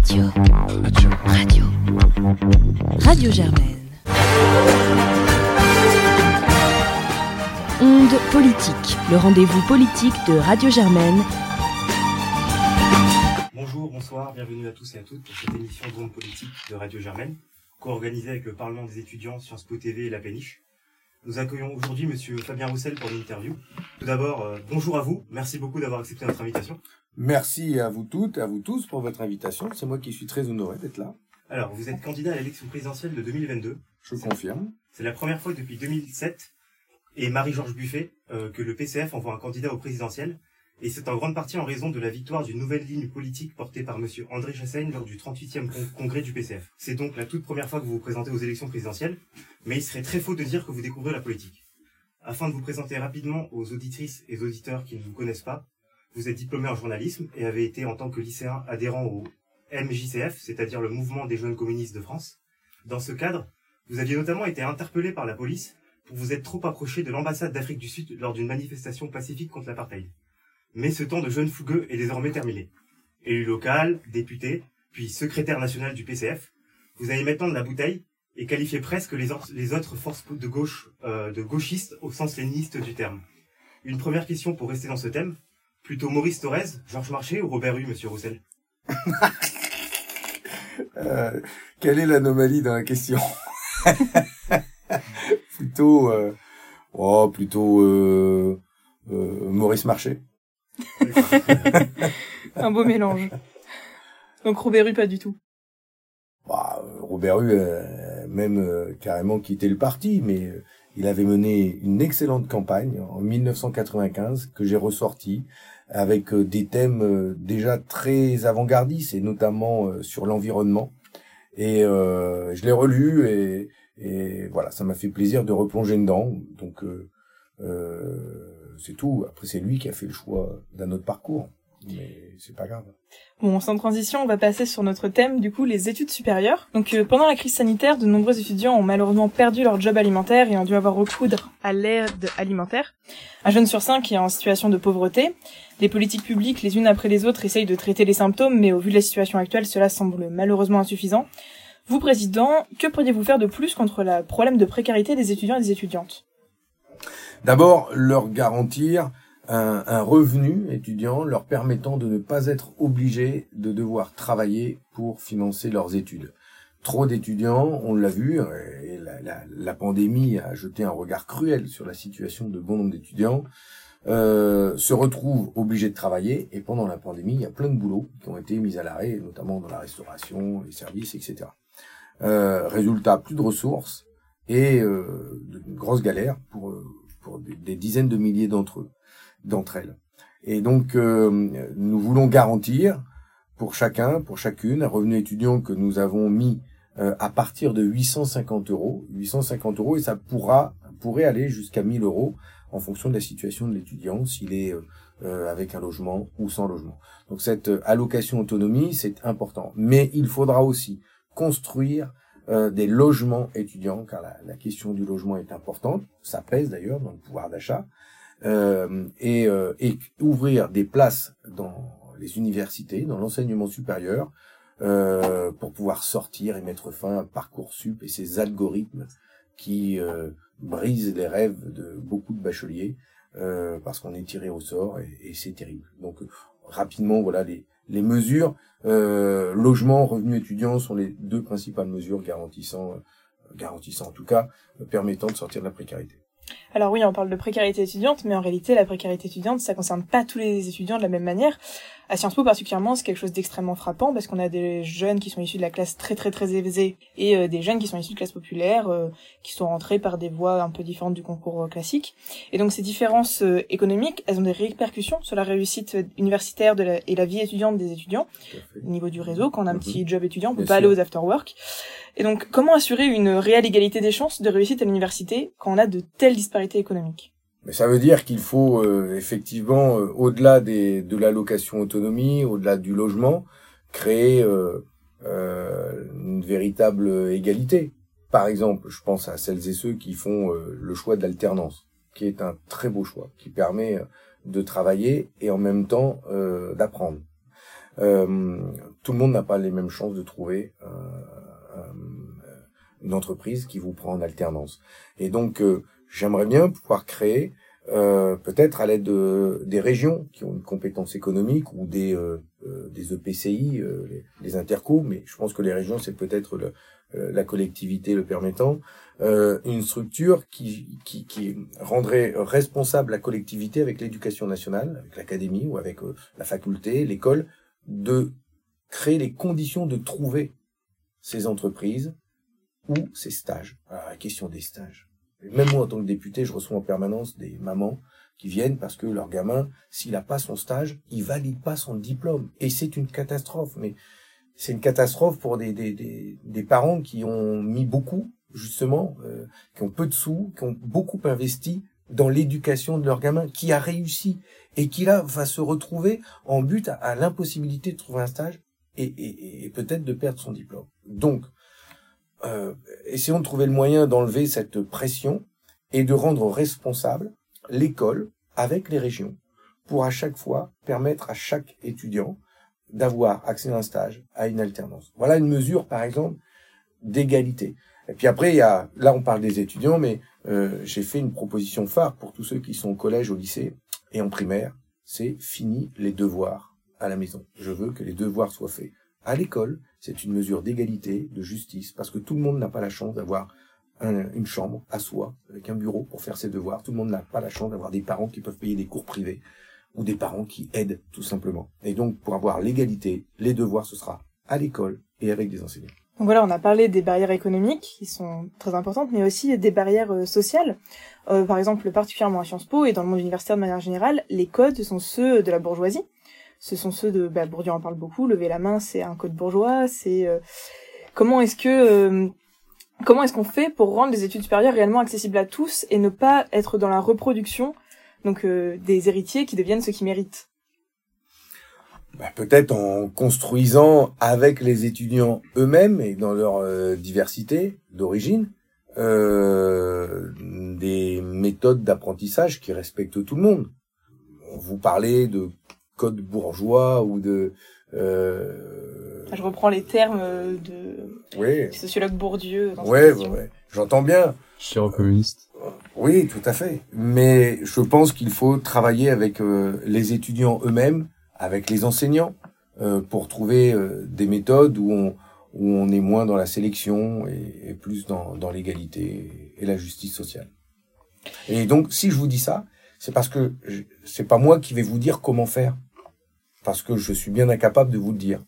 Radio. Radio. Radio. Germaine. Onde politique, le rendez-vous politique de Radio Germaine. Bonjour, bonsoir, bienvenue à tous et à toutes pour cette émission d'Onde politique de Radio Germaine, co-organisée avec le Parlement des étudiants, Sciences Po TV et La Péniche. Nous accueillons aujourd'hui Monsieur Fabien Roussel pour l'interview. Tout d'abord, euh, bonjour à vous, merci beaucoup d'avoir accepté notre invitation. Merci à vous toutes et à vous tous pour votre invitation. C'est moi qui suis très honoré d'être là. Alors, vous êtes candidat à l'élection présidentielle de 2022. Je confirme. C'est la première fois depuis 2007 et Marie-Georges Buffet euh, que le PCF envoie un candidat au présidentiel. Et c'est en grande partie en raison de la victoire d'une nouvelle ligne politique portée par Monsieur André Chassaigne lors du 38e con- congrès du PCF. C'est donc la toute première fois que vous vous présentez aux élections présidentielles, mais il serait très faux de dire que vous découvrez la politique. Afin de vous présenter rapidement aux auditrices et auditeurs qui ne vous connaissent pas, vous êtes diplômé en journalisme et avez été en tant que lycéen adhérent au MJCF, c'est-à-dire le Mouvement des Jeunes Communistes de France. Dans ce cadre, vous aviez notamment été interpellé par la police pour vous être trop approché de l'ambassade d'Afrique du Sud lors d'une manifestation pacifique contre l'apartheid. Mais ce temps de jeune fougueux est désormais terminé. Élu local, député, puis secrétaire national du PCF, vous avez maintenant de la bouteille et qualifiez presque les, autres forces de gauche, euh, de gauchistes au sens léniniste du terme. Une première question pour rester dans ce thème. Plutôt Maurice Thorez, Georges Marchais ou Robert Hue, monsieur Roussel? Euh, quelle est l'anomalie dans la question? Plutôt, euh, oh, plutôt euh, euh, Maurice Marché. Un beau mélange. Donc Robert Rue, pas du tout. Bah, Robert Hue a même euh, carrément quitté le parti, mais euh, il avait mené une excellente campagne en 1995 que j'ai ressorti avec euh, des thèmes euh, déjà très avant-gardistes et notamment euh, sur l'environnement. Et euh, je l'ai relu et, et voilà, ça m'a fait plaisir de replonger dedans. Donc euh, euh, c'est tout. Après c'est lui qui a fait le choix d'un autre parcours, mais c'est pas grave. Bon, sans transition, on va passer sur notre thème, du coup, les études supérieures. Donc, euh, pendant la crise sanitaire, de nombreux étudiants ont malheureusement perdu leur job alimentaire et ont dû avoir recoudre à l'aide alimentaire. Un jeune sur cinq est en situation de pauvreté. Les politiques publiques, les unes après les autres, essayent de traiter les symptômes, mais au vu de la situation actuelle, cela semble malheureusement insuffisant. Vous, président, que pourriez-vous faire de plus contre le problème de précarité des étudiants et des étudiantes? D'abord, leur garantir un, revenu étudiant leur permettant de ne pas être obligés de devoir travailler pour financer leurs études. Trop d'étudiants, on l'a vu, euh, et la, pandémie a jeté un regard cruel sur la situation de bon nombre d'étudiants, euh, se retrouvent obligés de travailler, et pendant la pandémie, il y a plein de boulots qui ont été mis à l'arrêt, notamment dans la restauration, les services, etc. Euh, résultat, plus de ressources et euh, de une grosse galère pour, des dizaines de milliers d'entre eux, d'entre elles. Et donc, euh, nous voulons garantir pour chacun, pour chacune, un revenu étudiant que nous avons mis euh, à partir de 850 euros, 850 euros, et ça pourra pourrait aller jusqu'à 1000 euros en fonction de la situation de l'étudiant, s'il est euh, euh, avec un logement ou sans logement. Donc cette euh, allocation autonomie, c'est important. Mais il faudra aussi construire euh, des logements étudiants, car la, la question du logement est importante. Ça pèse d'ailleurs dans le pouvoir d'achat. Euh, et, euh, et ouvrir des places dans les universités, dans l'enseignement supérieur, euh, pour pouvoir sortir et mettre fin à Parcoursup et ces algorithmes qui brisent les rêves de beaucoup de bacheliers euh, parce qu'on est tiré au sort et, et c'est terrible. Donc rapidement, voilà les, les mesures. Euh, logement, revenu étudiant sont les deux principales mesures garantissant, garantissant en tout cas, permettant de sortir de la précarité. Alors oui, on parle de précarité étudiante, mais en réalité, la précarité étudiante, ça concerne pas tous les étudiants de la même manière. À Sciences Po particulièrement, c'est quelque chose d'extrêmement frappant parce qu'on a des jeunes qui sont issus de la classe très très très aisée et euh, des jeunes qui sont issus de classe populaire, euh, qui sont rentrés par des voies un peu différentes du concours euh, classique. Et donc ces différences euh, économiques, elles ont des répercussions sur la réussite universitaire de la, et la vie étudiante des étudiants au niveau du réseau. Quand on a un Mhm. petit job étudiant, on peut Bien pas sûr. aller aux after-work. Et donc, comment assurer une réelle égalité des chances de réussite à l'université quand on a de telles disparités? Économiques Mais ça veut dire qu'il faut euh, effectivement, euh, au-delà des, de l'allocation autonomie, au-delà du logement, créer euh, une véritable égalité. Par exemple, je pense à celles et ceux qui font le choix de l'alternance, qui est un très beau choix, qui permet de travailler et en même temps d'apprendre. tout le monde n'a pas les mêmes chances de trouver une entreprise qui vous prend en alternance. Et donc, j'aimerais bien pouvoir créer euh, peut-être à l'aide de, des régions qui ont une compétence économique ou des, euh, euh des EPCI, euh, les, les intercos, mais je pense que les régions, c'est peut-être le, la collectivité le permettant, une structure qui, qui, qui, rendrait responsable la collectivité avec l'éducation nationale, avec l'académie ou avec la faculté, l'école, de créer les conditions de trouver ces entreprises ou ces stages. Alors, la question des stages même moi, en tant que député, je reçois en permanence des mamans qui viennent parce que leur gamin, s'il n'a pas son stage, il valide pas son diplôme. Et c'est une catastrophe. Mais c'est une catastrophe pour des, des, des, des, parents qui ont mis beaucoup, justement, euh, qui ont peu de sous, qui ont beaucoup investi dans l'éducation de leur gamin, qui a réussi et qui là va se retrouver en but à, l'impossibilité de trouver un stage et, et, et peut-être de perdre son diplôme. Donc, euh, essayons de trouver le moyen d'enlever cette pression et de rendre responsable l'école avec les régions pour à chaque fois permettre à chaque étudiant d'avoir accès à un stage, à une alternance. Voilà une mesure, par exemple, d'égalité. Et puis après, il y a, là, on parle des étudiants, mais euh, j'ai fait une proposition phare pour tous ceux qui sont au collège, au lycée et en primaire. C'est fini les devoirs à la maison. Je veux que les devoirs soient faits à l'école, c'est une mesure d'égalité, de justice, parce que tout le monde n'a pas la chance d'avoir une chambre à soi, avec un bureau pour faire ses devoirs. Tout le monde n'a pas la chance d'avoir des parents qui peuvent payer des cours privés, ou des parents qui aident, tout simplement. Et donc, pour avoir l'égalité, les devoirs, ce sera à l'école et avec des enseignants. Donc voilà, on a parlé des barrières économiques qui sont très importantes, mais aussi des barrières euh, sociales. Euh, par exemple, particulièrement à Sciences Po et dans le monde universitaire de manière générale, les codes sont ceux de la bourgeoisie ce sont ceux de bah, Bourdieu en parle beaucoup lever la main c'est un code bourgeois c'est euh, comment est-ce que euh, comment est-ce qu'on fait pour rendre les études supérieures réellement accessibles à tous et ne pas être dans la reproduction donc euh, des héritiers qui deviennent ceux qui méritent? Bah, peut-être en construisant avec les étudiants eux-mêmes et dans leur diversité d'origine des méthodes d'apprentissage qui respectent tout le monde. Vous parlez de code bourgeois ou de euh... Je reprends les termes de oui. sociologue Bourdieu. Dans ouais, ouais, j'entends bien. Cher communiste. Oui, tout à fait. Mais je pense qu'il faut travailler avec euh, les étudiants eux-mêmes, avec les enseignants, euh, pour trouver euh, des méthodes où on, où on est moins dans la sélection et, et plus dans, dans l'égalité et la justice sociale. Et donc, si je vous dis ça, c'est parce que c'est pas moi qui vais vous dire comment faire parce que je suis bien incapable de vous le dire.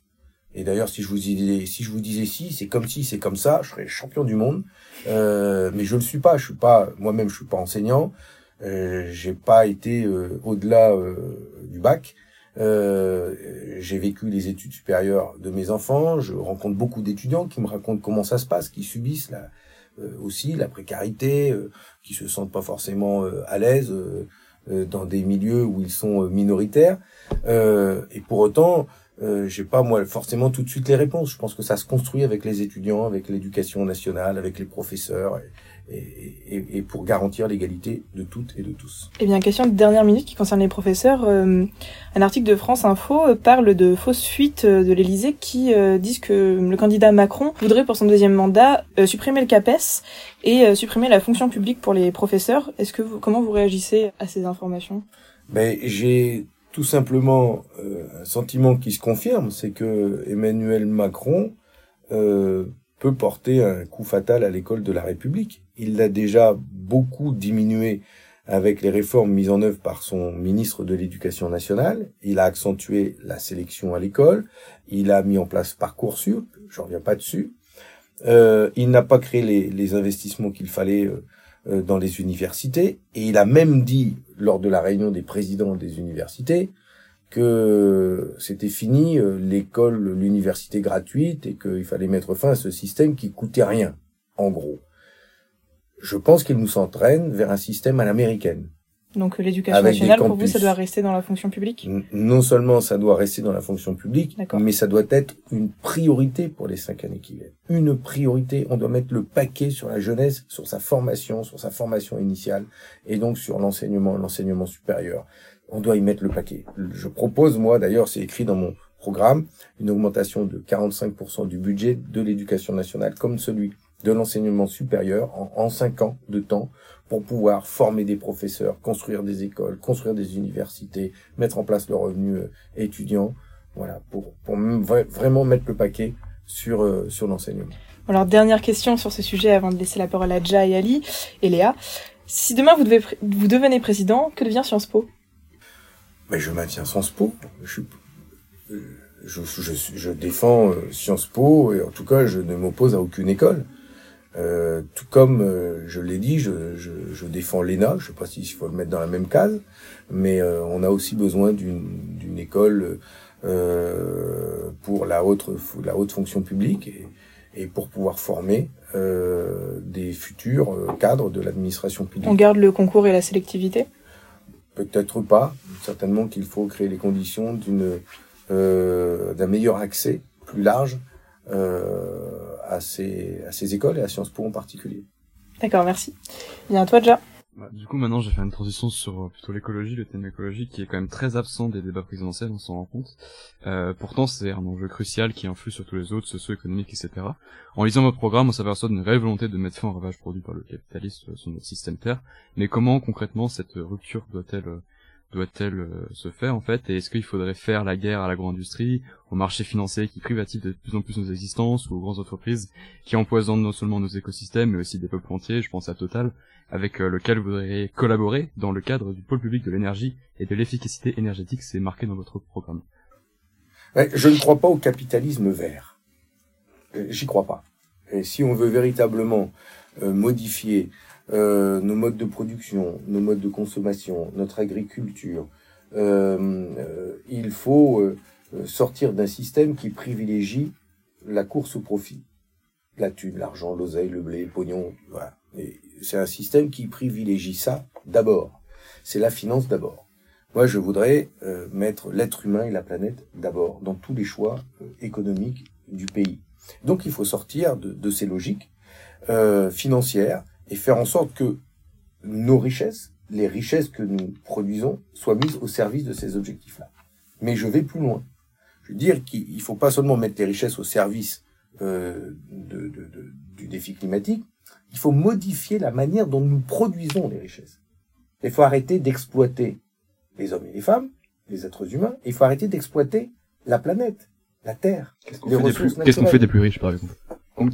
Et d'ailleurs, si je vous disais, si c'est comme si, c'est comme ça, je serais champion du monde. Euh, mais je le suis pas. Je suis pas moi-même. Je suis pas enseignant. Euh, j'ai pas été euh, au-delà euh, du bac. J'ai vécu les études supérieures de mes enfants. Je rencontre beaucoup d'étudiants qui me racontent comment ça se passe, qui subissent aussi la précarité, qui se sentent pas forcément à l'aise dans des milieux où ils sont minoritaires. Euh, et pour autant, euh, j'ai pas moi forcément tout de suite les réponses. Je pense que ça se construit avec les étudiants, avec l'éducation nationale, avec les professeurs, et, et, et pour garantir l'égalité de toutes et de tous. Eh bien, question de dernière minute qui concerne les professeurs. Euh, un article de France Info euh, parle de fausses fuites euh, de l'Élysée qui disent que le candidat Macron voudrait pour son deuxième mandat supprimer le CAPES et supprimer la fonction publique pour les professeurs. Est-ce que vous, comment vous réagissez à ces informations? Ben, j'ai tout simplement un sentiment qui se confirme, c'est que Emmanuel Macron peut porter un coup fatal à l'école de la République. Il l'a déjà beaucoup diminué avec les réformes mises en œuvre par son ministre de l'Éducation nationale. Il a accentué la sélection à l'école. Il a mis en place Parcoursup. J'en reviens pas dessus. Euh, il n'a pas créé les, investissements qu'il fallait euh, euh, dans les universités. Et il a même dit, lors de la réunion des présidents des universités, que c'était fini l'école, l'université gratuite et qu'il fallait mettre fin à ce système qui coûtait rien, en gros. Je pense qu'il nous entraîne vers un système à l'américaine. Donc euh, l'éducation nationale, pour vous, ça doit rester dans la fonction publique? Non seulement ça doit rester dans la fonction publique, mais ça doit être une priorité pour les cinq années qui viennent. Une priorité, on doit mettre le paquet sur la jeunesse, sur sa formation, sur sa formation initiale, et donc sur l'enseignement, l'enseignement supérieur. On doit y mettre le paquet. Je propose, moi d'ailleurs, c'est écrit dans mon programme, une augmentation de 45% du budget de l'éducation nationale comme celui de l'enseignement supérieur en, en cinq ans de temps pour pouvoir former des professeurs, construire des écoles, construire des universités, mettre en place le revenu euh, étudiant, voilà, pour, pour vraiment mettre le paquet sur, euh, sur l'enseignement. Alors, dernière question sur ce sujet avant de laisser la parole à Ja et Ali et Léa. Si demain vous, devez, vous devenez président, que devient Sciences Po? Mais je maintiens Sciences Po. Je, je, je, je défends euh, Sciences Po et en tout cas, je ne m'oppose à aucune école. Euh, tout comme euh, je l'ai dit, je, je, je défends l'ENA. Je sais pas s'il faut le mettre dans la même case, mais euh, on a aussi besoin d'une école euh, pour la haute la haute fonction publique et, et pour pouvoir former des futurs cadres de l'administration publique. On garde le concours et la sélectivité? Peut-être pas. Certainement qu'il faut créer les conditions d'une d'un meilleur accès plus large euh, à, ces, à ces écoles et à Sciences Po en particulier. D'accord, merci. Bien, toi déjà. Bah, du coup, maintenant, j'ai fait une transition sur euh, plutôt l'écologie, le thème écologique, qui est quand même très absent des débats présidentiels, on s'en rend compte. Euh, pourtant, c'est un enjeu crucial qui influe sur tous les autres, socio-économiques, etc. En lisant votre programme, on s'aperçoit d'une réelle volonté de mettre fin au ravage produit par le capitalisme sur notre système Terre. Mais comment, concrètement, cette rupture doit-elle euh, doit-elle euh, se faire en fait Et est-ce qu'il faudrait faire la guerre à l'agro-industrie, au marché financier qui privatise de plus en plus nos existences, ou aux grandes entreprises qui empoisonnent non seulement nos écosystèmes, mais aussi des peuples entiers, je pense à Total, avec euh, lequel vous voudriez collaborer dans le cadre du pôle public de l'énergie et de l'efficacité énergétique, c'est marqué dans votre programme. je ne crois pas au capitalisme vert. Euh, j'y crois pas. Et si on veut véritablement modifier euh, nos modes de production, nos modes de consommation, notre agriculture. Euh, euh il faut euh, sortir d'un système qui privilégie la course au profit. La thune, l'argent, l'oseille, le blé, le pognon, voilà. C'est un système qui privilégie ça d'abord. C'est la finance d'abord. Moi, je voudrais euh, mettre l'être humain et la planète d'abord dans tous les choix économiques du pays. Donc, il faut sortir de, de ces logiques euh, financières et faire en sorte que nos richesses, les richesses que nous produisons, soient mises au service de ces objectifs-là. Mais je vais plus loin. Je veux dire qu'il ne faut pas seulement mettre les richesses au service euh, de, de, de, du défi climatique, il faut modifier la manière dont nous produisons les richesses. Il faut arrêter d'exploiter les hommes et les femmes, les êtres humains, et il faut arrêter d'exploiter la planète, la Terre, Qu'est-ce qu'on fait, fait, des plus riches, par exemple?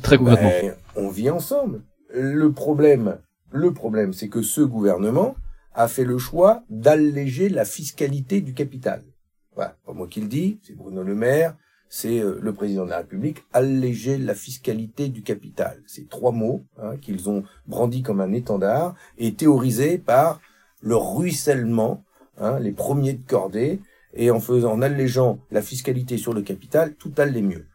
Très concrètement. Ben, on vit ensemble. Le problème, le problème, c'est que ce gouvernement a fait le choix d'alléger la fiscalité du capital. Voilà, pas moi qui le dis, c'est Bruno Le Maire, c'est euh, le président de la République, alléger la fiscalité du capital. C'est trois mots hein, qu'ils ont brandis comme un étendard et théorisés par le ruissellement, hein, les premiers de cordée, et en faisant, en allégeant la fiscalité sur le capital, tout allait mieux.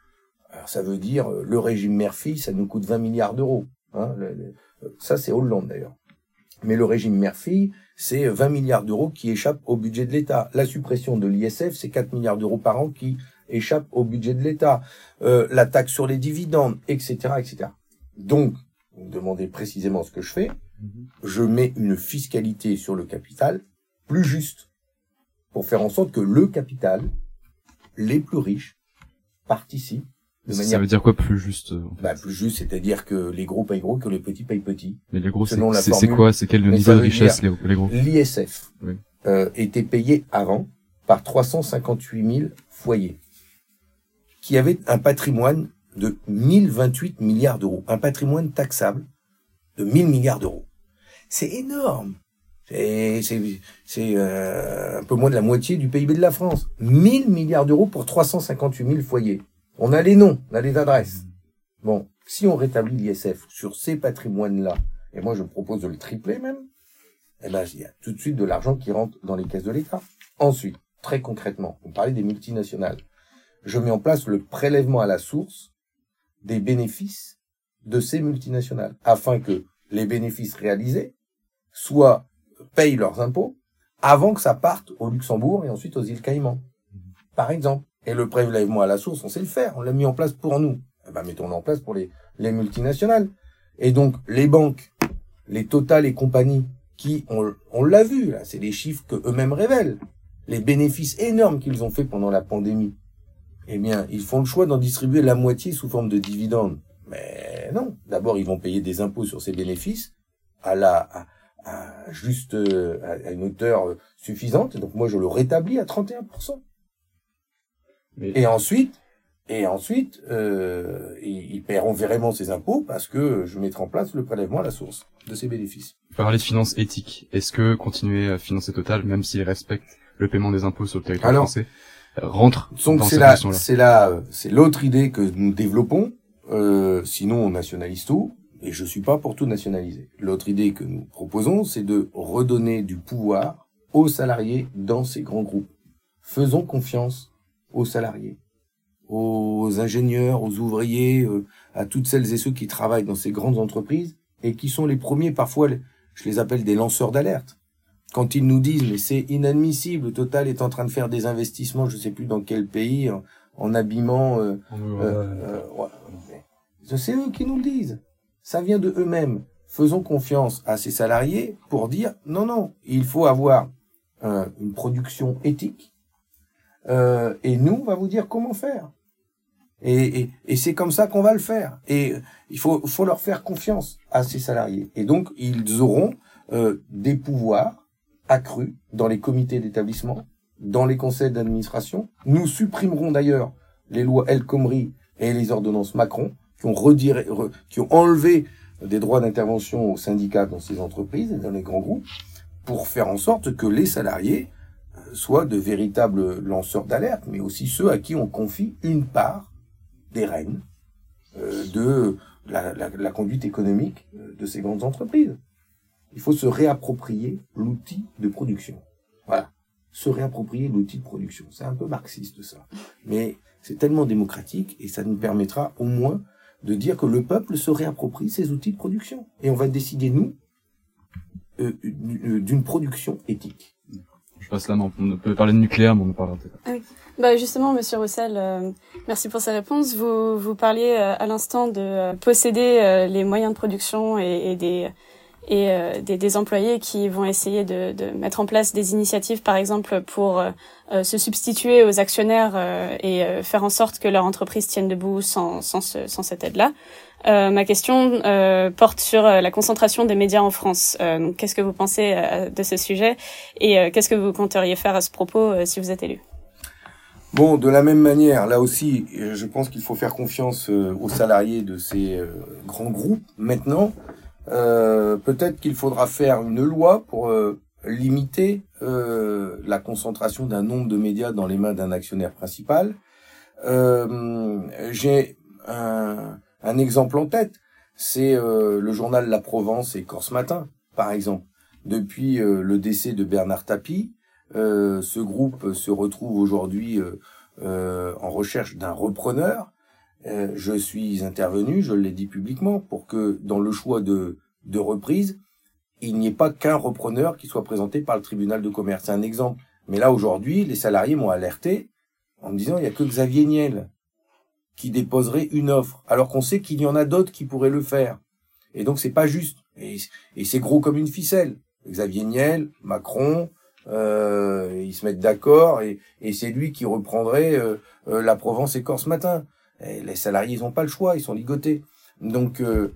Alors ça veut dire euh, le régime Murphy, ça nous coûte 20 milliards d'euros. Hein, ça, c'est Hollande d'ailleurs. Mais le régime Murphy, c'est 20 milliards d'euros qui échappent au budget de l'État. La suppression de l'ISF, c'est 4 milliards d'euros par an qui échappent au budget de l'État. Euh, la taxe sur les dividendes, etc., etc. Donc, vous me demandez précisément ce que je fais. Mhm. Je mets une fiscalité sur le capital plus juste pour faire en sorte que le capital, les plus riches, participent ça veut dire quoi plus juste euh, bah, Plus juste, c'est-à-dire que les gros payent gros, que les petits payent petits. Mais les gros, c'est quoi? C'est quel niveau de richesse les, les gros? L'ISF euh, était payé avant par 358 000 foyers qui avaient un patrimoine de 1028 milliards d'euros, un patrimoine taxable de 1000 milliards d'euros. C'est énorme. C'est euh, un peu moins de la moitié du PIB de la France. 1000 milliards d'euros pour 358 000 foyers. On a les noms, on a les adresses. Bon, si on rétablit l'ISF sur ces patrimoines-là, et moi je propose de le tripler même, eh ben, il y a tout de suite de l'argent qui rentre dans les caisses de l'État. Ensuite, très concrètement, on parlait des multinationales. Je mets en place le prélèvement à la source des bénéfices de ces multinationales, afin que les bénéfices réalisés soient payent leurs impôts avant que ça parte au Luxembourg et ensuite aux îles Caïmans. Par exemple. Et le prélèvement à la source, on sait le faire, on l'a mis en place pour nous. Eh ben, mettons-le en place pour les, les multinationales. Et donc, les banques, les Total et compagnie, qui, on, on l'a vu, là, c'est les chiffres que eux-mêmes révèlent. Les bénéfices énormes qu'ils ont fait pendant la pandémie. eh bien, ils font le choix d'en distribuer la moitié sous forme de dividendes. Mais non, d'abord, ils vont payer des impôts sur ces bénéfices à la à, juste euh, à, une hauteur suffisante. Et donc moi, je le rétablis à 31%. Et ensuite, et ensuite, euh, ils, paieront vraiment ces impôts parce que je mettrai en place le prélèvement à la source de ces bénéfices. Parler de finances éthiques, est-ce que continuer à financer Total, même s'il respecte le paiement des impôts sur le territoire français, rentre donc dans cette là C'est là, c'est l'autre idée que nous développons. Euh, sinon, on nationalise tout, et je suis pas pour tout nationaliser. L'autre idée que nous proposons, c'est de redonner du pouvoir aux salariés dans ces grands groupes. Faisons confiance aux salariés aux ingénieurs, aux ouvriers, euh, à toutes celles et ceux qui travaillent dans ces grandes entreprises et qui sont les premiers, parfois, je les appelle des lanceurs d'alerte. Quand ils nous disent, mais c'est inadmissible, Total est en train de faire des investissements, je sais plus dans quel pays, en, habillement. Euh, euh, c'est eux qui nous le disent. Ça vient de eux-mêmes. Faisons confiance à ces salariés pour dire, non, non, il faut avoir une production éthique, euh, et nous, on va vous dire comment faire. Et, et, et c'est comme ça qu'on va le faire. Et il faut, faut leur faire confiance à ces salariés. Et donc, ils auront euh, des pouvoirs accrus dans les comités d'établissement, dans les conseils d'administration. Nous supprimerons d'ailleurs les lois El Khomri et les ordonnances Macron, qui ont, qui ont enlevé des droits d'intervention aux syndicats dans ces entreprises et dans les grands groupes, pour faire en sorte que les salariés soit de véritables lanceurs d'alerte, mais aussi ceux à qui on confie une part des rênes euh, de la, conduite économique euh, de ces grandes entreprises. Il faut se réapproprier l'outil de production. Voilà. Se réapproprier l'outil de production. C'est un peu marxiste ça. Mais c'est tellement démocratique et ça nous permettra au moins de dire que le peuple se réapproprie ses outils de production. Et on va décider, nous, euh, d'une production éthique passe la main. On peut parler de nucléaire, mais on en parlera. Ah. Bah justement, Monsieur Roussel, euh, merci pour ces réponses. Vous vous parliez euh, à l'instant de euh, posséder les moyens de production et des et des, des, employés qui vont essayer de, mettre en place des initiatives, par exemple, pour se substituer aux actionnaires et faire en sorte que leur entreprise tienne debout sans, sans, ce, sans cette aide-là. Euh, ma question euh, porte sur euh, la concentration des médias en France. qu'est-ce que vous pensez de ce sujet et qu'est-ce que vous compteriez faire à ce propos si vous êtes élu? Bon, de la même manière, là aussi, je pense qu'il faut faire confiance aux salariés de ces grands groupes. Maintenant, peut-être qu'il faudra faire une loi pour limiter la concentration d'un nombre de médias dans les mains d'un actionnaire principal. J'ai un un exemple en tête, c'est euh, le journal La Provence et Corse Matin, par exemple. Depuis euh, le décès de Bernard Tapie, euh, ce groupe se retrouve aujourd'hui en recherche d'un repreneur. Je suis intervenu, je l'ai dit publiquement, pour que dans le choix de, de reprise, il n'y ait pas qu'un repreneur qui soit présenté par le tribunal de commerce. C'est un exemple. Mais là, aujourd'hui, les salariés m'ont alerté en me disant, il n'y a que Xavier Niel qui déposerait une offre, alors qu'on sait qu'il y en a d'autres qui pourraient le faire. Et donc c'est pas juste. Et, c'est gros comme une ficelle. Xavier Niel, Macron, euh, ils se mettent d'accord et, c'est lui qui reprendrait euh, euh, la Provence et Corse matin. Les salariés, ils n'ont pas le choix, ils sont ligotés. Donc euh,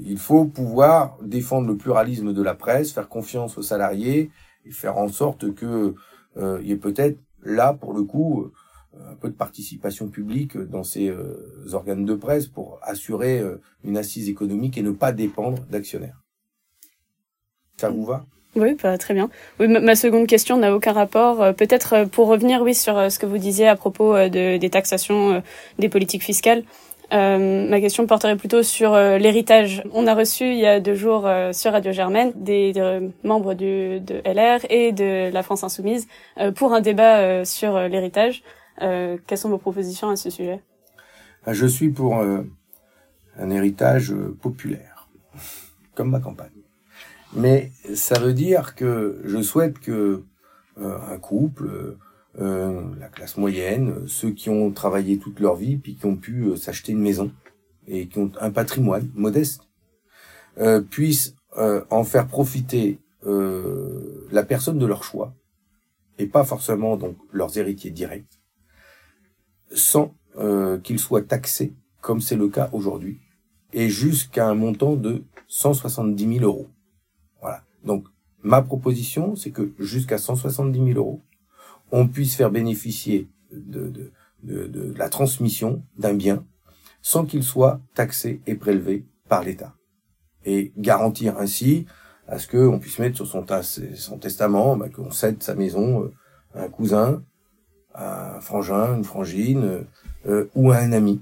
il faut pouvoir défendre le pluralisme de la presse, faire confiance aux salariés et faire en sorte que il y ait peut-être là, pour le coup, un peu de participation publique dans ces euh, organes de presse pour assurer euh, une assise économique et ne pas dépendre d'actionnaires. Ça vous va? Oui, bah, très bien. Oui, ma seconde question n'a aucun rapport. Euh, peut-être pour revenir, oui, sur ce que vous disiez à propos de, des taxations des politiques fiscales. Euh, ma question porterait plutôt sur l'héritage. On a reçu il y a deux jours sur Radio Germaine des, membres du, de LR et de la France Insoumise pour un débat sur l'héritage. Euh, quelles sont vos propositions à ce sujet? Ah, Je suis pour euh, un héritage euh, populaire, comme ma campagne. Mais ça veut dire que je souhaite que un couple, la classe moyenne, ceux qui ont travaillé toute leur vie puis qui ont pu s'acheter une maison et qui ont un patrimoine modeste, puissent en faire profiter la personne de leur choix et pas forcément donc leurs héritiers directs sans euh, qu'il soit taxé, comme c'est le cas aujourd'hui, et jusqu'à un montant de 170 000 euros. Donc, ma proposition, c'est que jusqu'à 170 000 euros, on puisse faire bénéficier de, la transmission d'un bien sans qu'il soit taxé et prélevé par l'État. Et garantir ainsi à ce qu'on puisse mettre sur son, son testament bah, qu'on cède sa maison euh, à un cousin, à un frangin, une frangine euh, ou à un ami.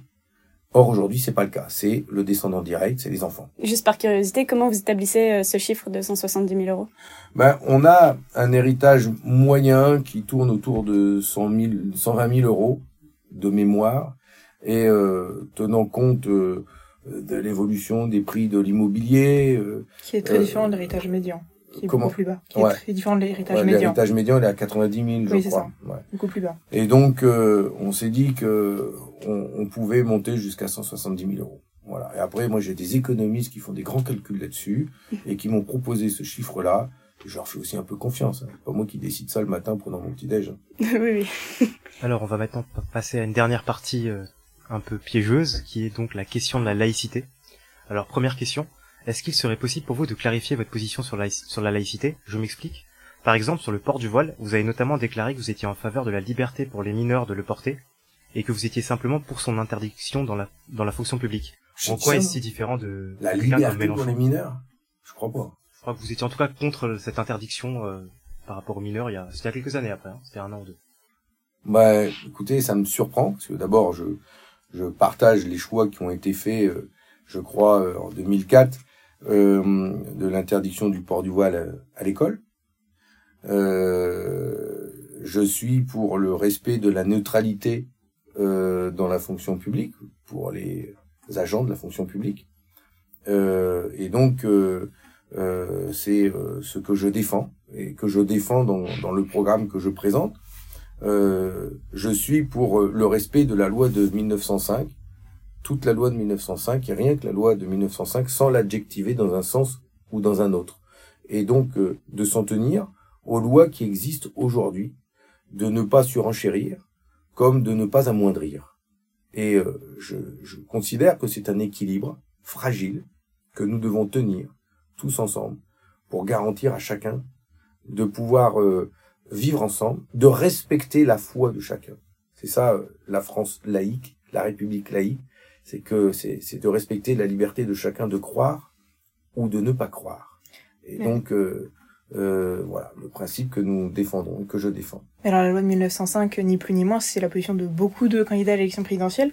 Or aujourd'hui, c'est pas le cas. C'est le descendant direct, c'est les enfants. Juste par curiosité, comment vous établissez euh, ce chiffre de 170 000 euros? Ben, on a un héritage moyen qui tourne autour de 100 000, 120 000 euros de mémoire, et euh, tenant compte euh, de l'évolution des prix de l'immobilier, euh, qui est très euh, différent de l'héritage médian, qui est comment beaucoup plus bas, qui Ouais. est très différent de l'héritage ouais, médian, l'héritage médian il est à 90 000, je Oui, c'est crois. Ouais. beaucoup plus bas. Et donc, euh, on s'est dit que on, on pouvait monter jusqu'à 170 000 euros. Voilà. Et après, moi, j'ai des économistes qui font des grands calculs là-dessus et qui m'ont proposé ce chiffre-là. Et je leur fais aussi un peu confiance. Hein. C'est pas moi qui décide ça le matin pendant mon petit-déj. Oui, oui. Alors, on va maintenant pa- passer à une dernière partie euh, un peu piégeuse, qui est donc la question de la laïcité. Alors, première question, est-ce qu'il serait possible pour vous de clarifier votre position sur, laïc- sur la laïcité? Je m'explique. Par exemple, sur le port du voile, vous avez notamment déclaré que vous étiez en faveur de la liberté pour les mineurs de le porter, et que vous étiez simplement pour son interdiction dans la, dans la fonction publique. En quoi est-ce si différent de La liberté pour les mineurs? Je crois pas. Je crois que vous étiez en tout cas contre cette interdiction euh, par rapport aux mineurs il y a, c'était il y a quelques années après, hein, c'était un an ou deux. Bah, écoutez, ça me surprend parce que d'abord, je je partage les choix qui ont été faits, euh, je crois, euh, en 2004, euh, de l'interdiction du port du voile à, l'école. Euh, je suis pour le respect de la neutralité euh, dans la fonction publique, pour les agents de la fonction publique. Euh, et donc, euh, c'est ce que je défends et que je défends dans, dans le programme que je présente. Je suis pour le respect de la loi de 1905, toute la loi de 1905 et rien que la loi de 1905 sans l'adjectiver dans un sens ou dans un autre. Et donc euh, de s'en tenir aux lois qui existent aujourd'hui, de ne pas surenchérir comme de ne pas amoindrir. Et euh, je, je considère que c'est un équilibre fragile que nous devons tenir tous ensemble pour garantir à chacun de pouvoir euh, vivre ensemble, de respecter la foi de chacun. C'est ça euh, la France laïque, la République laïque, c'est que c'est de respecter la liberté de chacun de croire ou de ne pas croire. Et Ouais. donc euh, euh, voilà le principe que nous défendons et que je défends. Mais alors la loi de 1905, ni plus ni moins, c'est la position de beaucoup de candidats à l'élection présidentielle.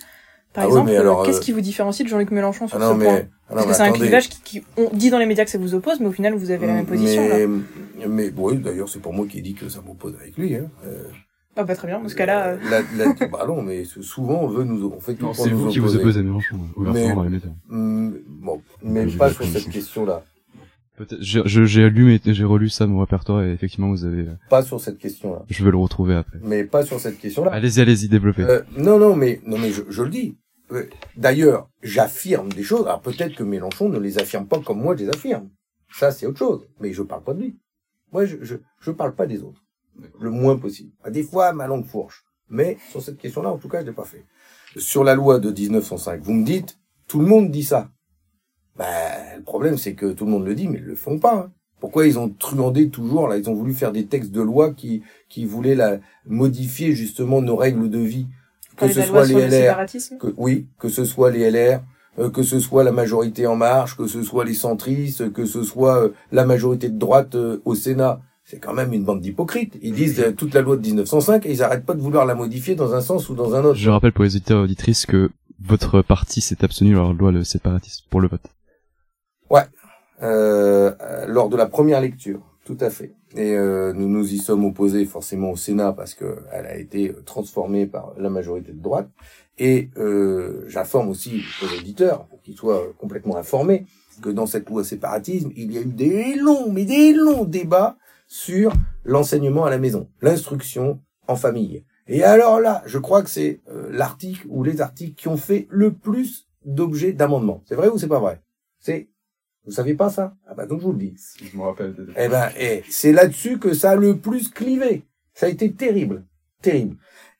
Par Ah exemple, mais euh, qu'est-ce euh, qui vous différencie de Jean-Luc Mélenchon sur Ah non ce mais, point ah non, Parce que mais c'est un clivage qui, qui- on dit dans les médias que ça vous oppose, mais au final vous avez la même position. Là. mais, mais oui, d'ailleurs, c'est pas moi qui ai dit que ça m'oppose avec lui. Hein. Euh, Ah bah très bien, dans ce cas-là, euh, la- la- bah non, mais souvent on veut nous, on fait tout Non, pour c'est nous vous qui vous opposer. opposez à Mélenchon, ouvertement Mais-. Hum, bon, mais pas sur cette question-là. Peut-être, j'ai, je- j'ai lu, j'ai relu ça, mon répertoire, et effectivement, vous avez, Pas sur cette question-là. je vais le retrouver après. Mais pas sur cette question-là. Allez-y, allez-y, développez. Euh, non, non, mais non, mais je, je le dis. Euh, D'ailleurs, j'affirme des choses. Alors peut-être que Mélenchon ne les affirme pas comme moi je les affirme. Ça, c'est autre chose. Mais je parle pas de lui. Moi, je, je, je parle pas des autres. Le moins possible. Des fois, ma langue fourche. Mais sur cette question-là, en tout cas, je l'ai pas fait. Sur la loi de 1905, vous me dites, tout le monde dit ça. Ben, le problème, c'est que tout le monde le dit, mais ils le font pas. hein. Pourquoi ils ont truandé toujours là Ils ont voulu faire des textes de loi qui qui voulaient la modifier justement nos règles de vie, que ce soit les le LR, que oui, que ce soit les LR, euh, que ce soit la majorité en marche, que ce soit les centristes, que ce soit euh, la majorité de droite euh, au Sénat. C'est quand même une bande d'hypocrites. Ils disent euh, toute la loi de 1905 et ils arrêtent pas de vouloir la modifier dans un sens ou dans un autre. Je rappelle pour les auditeurs et auditrices que votre parti s'est abstenu lors de la loi le séparatisme pour le vote. Euh, euh, lors de la première lecture, tout à fait. Et euh, nous nous y sommes opposés forcément au Sénat parce que elle a été euh, transformée par la majorité de droite. Et euh, j'informe aussi aux auditeurs pour qu'ils soient complètement informés que dans cette loi séparatisme, il y a eu des longs, mais des longs débats sur l'enseignement à la maison, l'instruction en famille. Et alors là, je crois que c'est euh, l'article ou les articles qui ont fait le plus d'objets d'amendement. C'est vrai ou c'est pas vrai? C'est vous saviez pas ça? Ah bah donc je vous le dis. Je me rappelle. Eh ben, eh, c'est là-dessus que ça a le plus clivé. Ça a été terrible, terrible.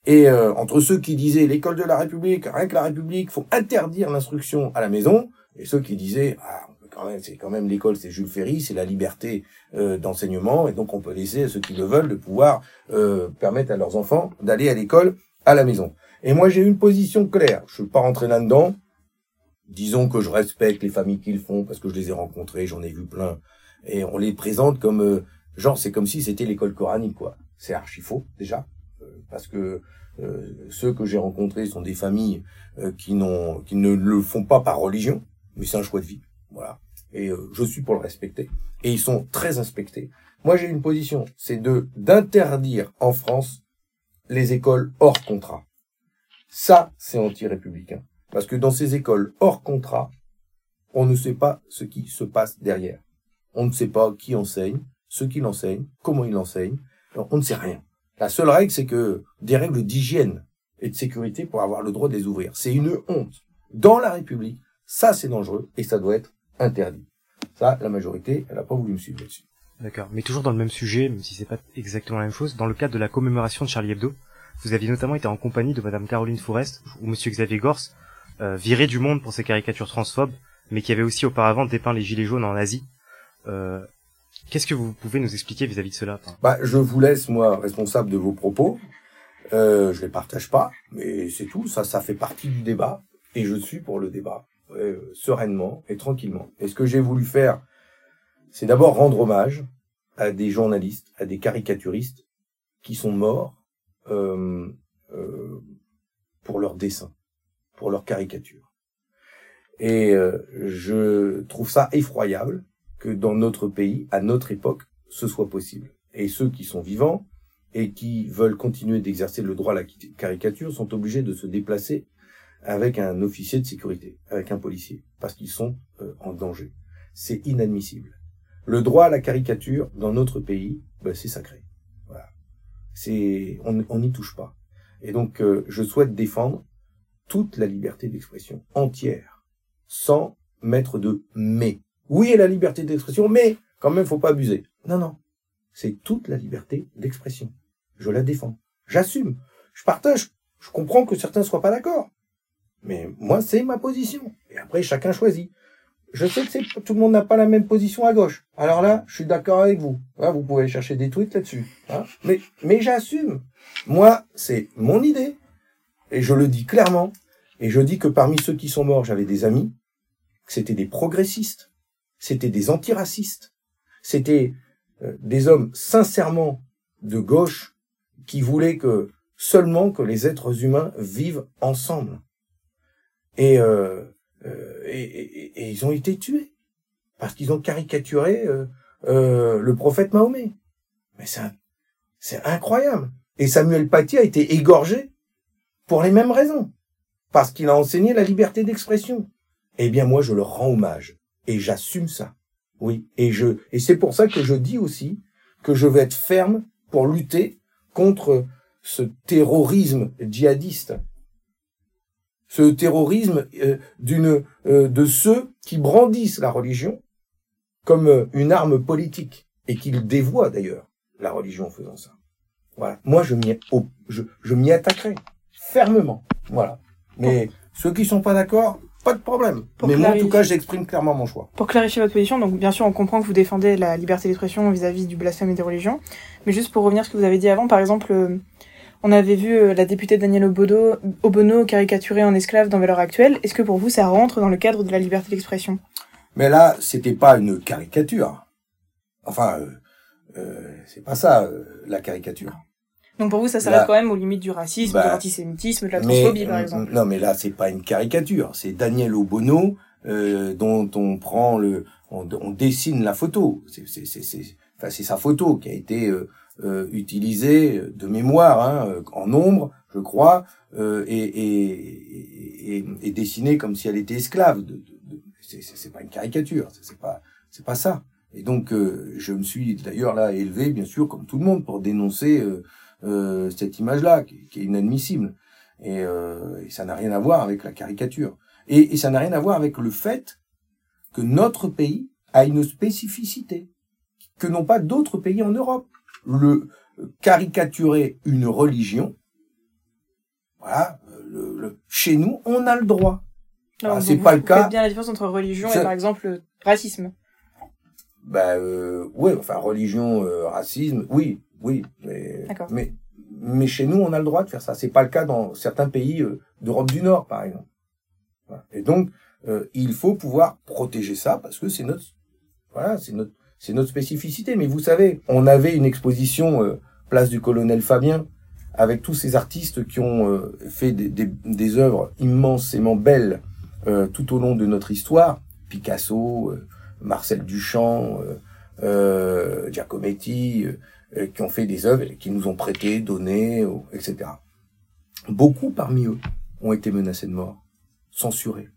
Et euh, entre ceux qui disaient l'école de la République, rien que la République, faut interdire l'instruction à la maison, et ceux qui disaient ah, quand même, c'est quand même l'école, c'est Jules Ferry, c'est la liberté euh, d'enseignement, et donc on peut laisser à ceux qui le veulent de pouvoir euh, permettre à leurs enfants d'aller à l'école à la maison. Et moi j'ai une position claire, je suis pas rentré là-dedans. Disons que je respecte les familles qui le font parce que je les ai rencontrées, j'en ai vu plein, et on les présente comme euh, genre c'est comme si c'était l'école coranique quoi. C'est archi faux déjà parce que ceux que j'ai rencontrés sont des familles qui n'ont qui ne le font pas par religion, mais c'est un choix de vie. Voilà et euh, je suis pour le respecter. Et ils sont très inspectés. Moi, j'ai une position, c'est de d'interdire en France les écoles hors contrat. Ça, c'est anti-républicain. Parce que dans ces écoles hors contrat, on ne sait pas ce qui se passe derrière. On ne sait pas qui enseigne, ce qu'il enseigne, comment il enseigne. On ne sait rien. La seule règle, c'est que des règles d'hygiène et de sécurité pour avoir le droit de les ouvrir. C'est une honte. Dans la République, ça c'est dangereux et ça doit être interdit. Ça, la majorité, elle n'a pas voulu me suivre là-dessus. D'accord. Mais toujours dans le même sujet, même si c'est pas exactement la même chose, dans le cadre de la commémoration de Charlie Hebdo, vous aviez notamment été en compagnie de Madame Caroline Forest ou Monsieur Xavier Gors, euh, viré du monde pour ses caricatures transphobes, mais qui avait aussi auparavant dépeint les gilets jaunes en Asie. Euh, Qu'est-ce que vous pouvez nous expliquer vis-à-vis de cela Bah, je vous laisse moi responsable de vos propos. Euh, je les partage pas, mais c'est tout. Ça, ça fait partie du débat, et je suis pour le débat. Euh, sereinement et tranquillement. Et ce que j'ai voulu faire, c'est d'abord rendre hommage à des journalistes, à des caricaturistes qui sont morts euh, euh, pour leur dessin, pour leur caricature. Et euh, je trouve ça effroyable que dans notre pays, à notre époque, ce soit possible. Et ceux qui sont vivants et qui veulent continuer d'exercer le droit à la caricature sont obligés de se déplacer avec un officier de sécurité, avec un policier, parce qu'ils sont euh, en danger. C'est inadmissible. Le droit à la caricature dans notre pays, ben, c'est sacré. Voilà. C'est, on n'y touche pas. Et donc, euh, je souhaite défendre toute la liberté d'expression entière, sans mettre de mais. Oui, la liberté d'expression, mais quand même, faut pas abuser. Non, non. C'est toute la liberté d'expression. Je la défends. J'assume. Je partage. Je comprends que certains soient pas d'accord. Mais moi, c'est ma position. Et après, chacun choisit. Je sais que tout le monde n'a pas la même position à gauche. Alors là, je suis d'accord avec vous. vous pouvez chercher des tweets là-dessus. Hein. mais j'assume. Moi, c'est mon idée. Et je le dis clairement. Et je dis que parmi ceux qui sont morts, j'avais des amis. C'était des progressistes. C'était des antiracistes. C'était euh, des hommes sincèrement de gauche qui voulaient que seulement que les êtres humains vivent ensemble. Euh, euh, et, ils ont été tués parce qu'ils ont caricaturé euh, le prophète Mahomet. Mais c'est c'est incroyable. Et Samuel Paty a été égorgé pour les mêmes raisons, parce qu'il a enseigné la liberté d'expression. Eh bien, moi, je leur rends hommage et j'assume ça. Oui, et je et c'est pour ça que je dis aussi que je vais être ferme pour lutter contre ce terrorisme djihadiste ce terrorisme euh, d'une euh, de ceux qui brandissent la religion comme euh, une arme politique et qui dévoient d'ailleurs la religion en faisant ça. Voilà. Moi, je m'y je, je m'y attaquerai fermement. Voilà. Mais ceux qui sont pas d'accord, pas de problème. Mais moi, en tout cas, j'exprime clairement mon choix. Pour clarifier votre position, donc bien sûr, on comprend que vous défendez la liberté d'expression vis-à-vis du blasphème et des religions. Mais juste pour revenir à ce que vous avez dit avant, par exemple, on avait vu euh, la députée Danielle Obono, Obono caricaturée en esclave dans Valeurs Actuelles. Est-ce que pour vous, ça rentre dans le cadre de la liberté d'expression? Mais là, c'était pas une caricature. Enfin, euh, euh c'est pas ça, euh, la caricature. Donc pour vous, ça s'arrête quand même aux limites du racisme, de bah, l'antisémitisme, de la transphobie, par exemple. Non, mais là, c'est pas une caricature. C'est Daniel Obono dont on prend le, on, on dessine la photo. Enfin, c'est sa photo qui a été euh, utilisé de mémoire hein, en nombre, je crois, euh, et, et, et, et, dessiné comme si elle était esclave. De, de, c'est pas une caricature, c'est pas c'est pas ça. Et donc euh, je me suis d'ailleurs là élevé, bien sûr, comme tout le monde, pour dénoncer euh, euh cette image-là, qui, qui, est inadmissible. Et, ça n'a rien à voir avec la caricature. Et ça n'a rien à voir avec le fait que notre pays a une spécificité que n'ont pas d'autres pays en Europe le caricaturer une religion, Voilà, le, le- chez nous, on a le droit. Ah, vous- c'est vous pas le cas. faites bien la différence entre religion et par exemple racisme. Bah euh, ouais, enfin religion, euh, racisme, oui, oui, mais mais mais chez nous on a le droit de faire ça. C'est pas le cas dans certains pays euh, d'Europe du Nord par exemple. Voilà. Et donc euh, il faut pouvoir protéger ça parce que c'est notre voilà, c'est notre c'est notre spécificité. Mais vous savez, on avait une exposition euh, place du Colonel Fabien avec tous ces artistes qui ont euh, fait des, œuvres immensément belles euh, tout au long de notre histoire. Picasso, Marcel Duchamp, Giacometti, qui ont fait des œuvres qui nous ont prêté, donné, etc. Beaucoup parmi eux ont été menacés de mort, censurés,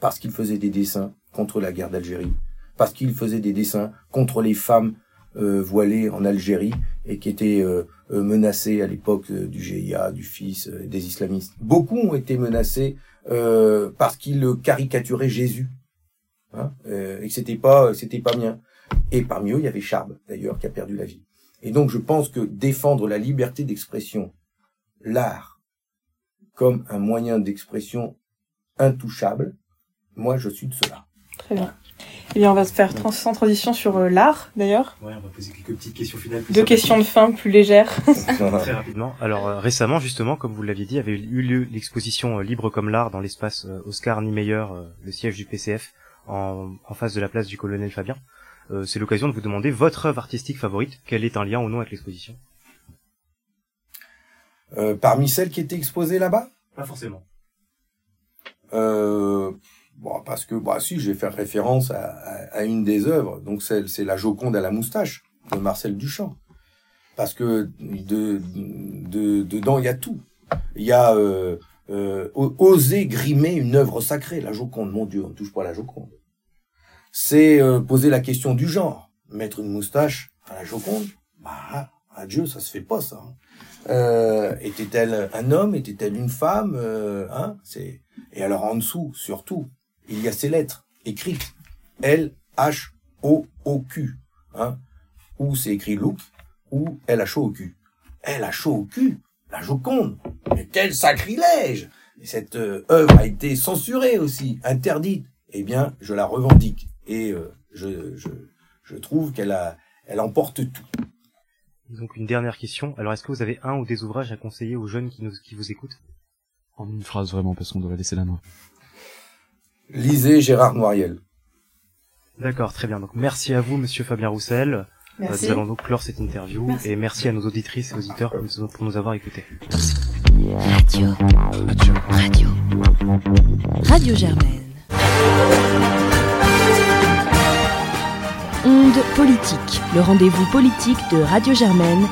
parce qu'ils faisaient des dessins contre la guerre d'Algérie, parce qu'ils faisaient des dessins contre les femmes euh, voilées en Algérie et qui étaient euh, euh, menacées à l'époque euh, du GIA, du FIS, euh, des islamistes. Beaucoup ont été menacés parce qu'ils caricaturaient Jésus hein, et que c'était pas c'était pas bien. Et parmi eux, il y avait Charb d'ailleurs qui a perdu la vie. Et donc je pense que défendre la liberté d'expression, l'art comme un moyen d'expression intouchable, moi je suis de cela. Très bien. Eh bien, on va se faire trans sans transition sur euh, l'art d'ailleurs. Ouais, on va poser quelques petites questions finales. plus Deux questions de fin plus légères. Très rapidement. Rapidement. Alors euh, récemment, justement, comme vous l'aviez dit, avait eu lieu l'exposition euh, Libre comme l'art dans l'espace euh, Oscar Niemeyer, euh, le siège du PCF, en, en face de la place du colonel Fabien. Euh, C'est l'occasion de vous demander votre œuvre artistique favorite. Quel est un lien ou non avec l'exposition? Euh, parmi celles qui étaient exposées là-bas, Pas forcément. Euh, parce que, bah, si, je vais faire référence à, une des œuvres. Donc, c'est, la Joconde à la moustache de Marcel Duchamp. Parce que de, de, dedans, il y a tout. Il y a euh, euh, oser grimer une œuvre sacrée, la Joconde. Mon Dieu, on ne touche pas à la Joconde. C'est euh, poser la question du genre. Mettre une moustache à la Joconde, bah, adieu, ça se fait pas, ça. hein. Était-elle un homme? Était-elle une femme? Hein et alors en dessous, surtout, il y a ces lettres écrites L H O O Q, hein, ou c'est écrit look ou L H O O Q. L H O O Q, la Joconde. Mais quel sacrilège Et Cette euh, œuvre a été censurée aussi, interdite. Eh bien, je la revendique et euh, je, je je trouve qu'elle a elle emporte tout. Donc une dernière question. Alors est-ce que vous avez un ou des ouvrages à conseiller aux jeunes qui, nous, qui vous écoutent? En une phrase vraiment, parce qu'on devrait laisser la main. Lisez Gérard Noiriel. D'accord, très bien. Donc merci à vous, Monsieur Fabien Roussel. Euh, Merci. nous allons donc clore cette interview Merci. et merci à nos auditrices et auditeurs pour nous, pour nous avoir écoutés. Radio. Radio. Radio Germaine. Onde politique, le rendez-vous politique de Radio Germaine